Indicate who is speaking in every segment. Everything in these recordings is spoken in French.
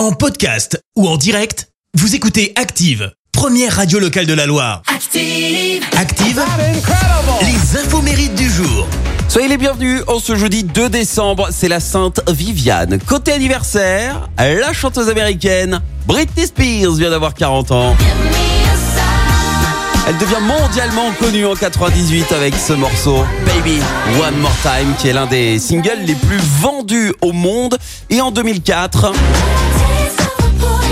Speaker 1: En podcast ou en direct, vous écoutez Active, première radio locale de la Loire.
Speaker 2: Active.
Speaker 1: Active, les infos mérites du jour.
Speaker 3: Soyez les bienvenus en ce jeudi 2 décembre, c'est la Sainte Viviane. Côté anniversaire, la chanteuse américaine Britney Spears vient d'avoir 40 ans. Elle devient mondialement connue en 98 avec ce morceau Baby One More Time qui est l'un des singles les plus vendus au monde et en 2004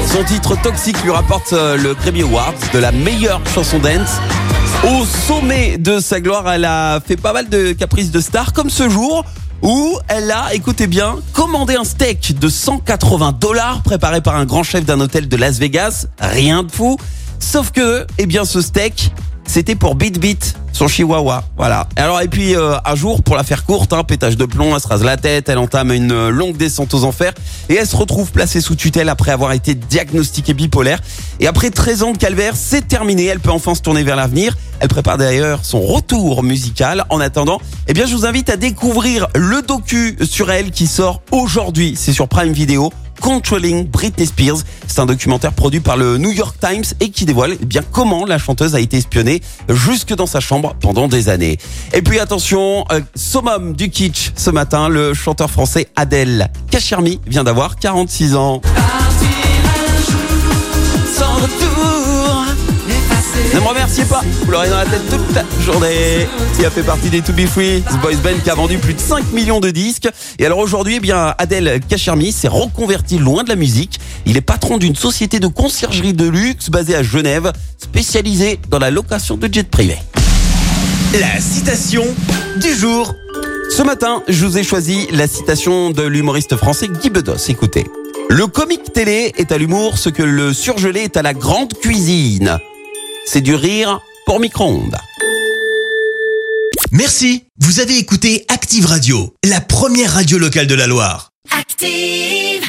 Speaker 3: son titre Toxic lui rapporte euh, le Grammy Award de la meilleure chanson dance. Au sommet de sa gloire, elle a fait pas mal de caprices de star comme ce jour où elle a, écoutez bien, commandé un steak de 180 dollars préparé par un grand chef d'un hôtel de Las Vegas. Rien de fou. Sauf que, eh bien, ce steak, c'était pour Beat Beat, son chihuahua. Voilà. Alors, et puis, euh, un jour, pour la faire courte, un pétage de plomb, elle se rase la tête, elle entame une euh, longue descente aux enfers et elle se retrouve placée sous tutelle après avoir été diagnostiquée bipolaire. Et après 13 ans de calvaire, c'est terminé. Elle peut enfin se tourner vers l'avenir. Elle prépare d'ailleurs son retour musical. En attendant, eh bien, je vous invite à découvrir le docu sur elle qui sort aujourd'hui. C'est sur Prime Video. Controlling Britney Spears. C'est un documentaire produit par le New York Times et qui dévoile eh bien comment la chanteuse a été espionnée jusque dans sa chambre pendant des années. Et puis attention, euh, summum du kitsch ce matin, le chanteur français Adèle Kachirmi vient d'avoir 46 ans. Remerciez pas, vous l'aurez dans la tête toute la journée. Il a fait partie des To Be Free, ce boys band qui a vendu plus de 5 millions de disques. Et alors aujourd'hui, eh bien, Adèle Kachirmi s'est reconverti loin de la musique. Il est patron d'une société de conciergerie de luxe basée à Genève, spécialisée dans la location de jets privés.
Speaker 1: La citation du jour.
Speaker 3: Ce matin, je vous ai choisi la citation de l'humoriste français Guy Bedos. Écoutez. Le comique télé est à l'humour ce que le surgelé est à la grande cuisine. C'est du rire pour micro-ondes.
Speaker 1: Merci, vous avez écouté Active Radio, la première radio locale de la Loire.
Speaker 2: Active.